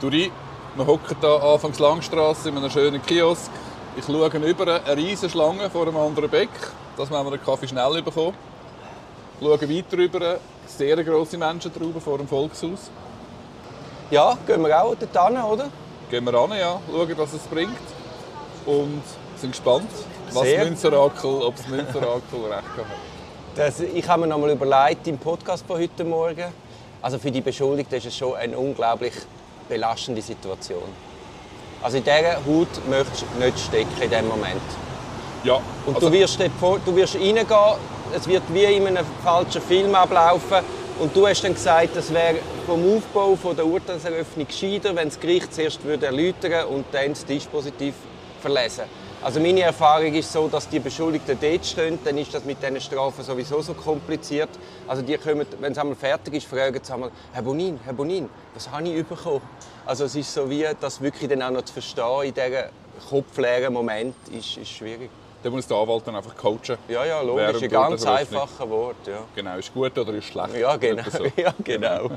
Duri, wir hocken hier anfangs Langstrasse in einem schönen Kiosk. Ich schaue über eine riesige Schlange vor einem anderen Beck. Das haben wir den Kaffee schnell bekommen. Ich schaue weiter über sehr grosse Menschentraube vor dem Volkshaus. Ja, gehen wir auch dort hin, oder? Gehen wir ran, ja, schauen, was es bringt. Und sind gespannt, was Sehr. Münzerakel, ob das Münzerakel recht hat. Das, ich habe mir noch mal überlegt im Podcast von heute Morgen. Also für die Beschuldigten ist es schon eine unglaublich belastende Situation. Also in dieser Haut möchtest du nicht stecken in diesem Moment. Ja, Und also, du wirst, dort du wirst reingehen, es wird wie in einem falschen Film ablaufen. Und du hast dann gesagt, es wäre vom Aufbau von der Urteilseröffnung gescheiter, wenn das Gericht zuerst würde erläutern und dann das Dispositiv verlesen. Also meine Erfahrung ist so, dass die Beschuldigten dort stehen, dann ist das mit diesen Strafen sowieso so kompliziert. Also die kommen, wenn es einmal fertig ist, fragen sie einmal, Herr Bonin, Herr Bonin, was habe ich bekommen? Also es ist so wie, das wirklich dann auch noch zu verstehen in diesem kopfleeren Moment, ist, ist schwierig. da muss der Anwalt dann einfach coachen. Ja, ja, logisch. Ein ganz einfaches Wort. Ja, Genau, ist gut oder ist schlecht? ja genau. Ja, genau.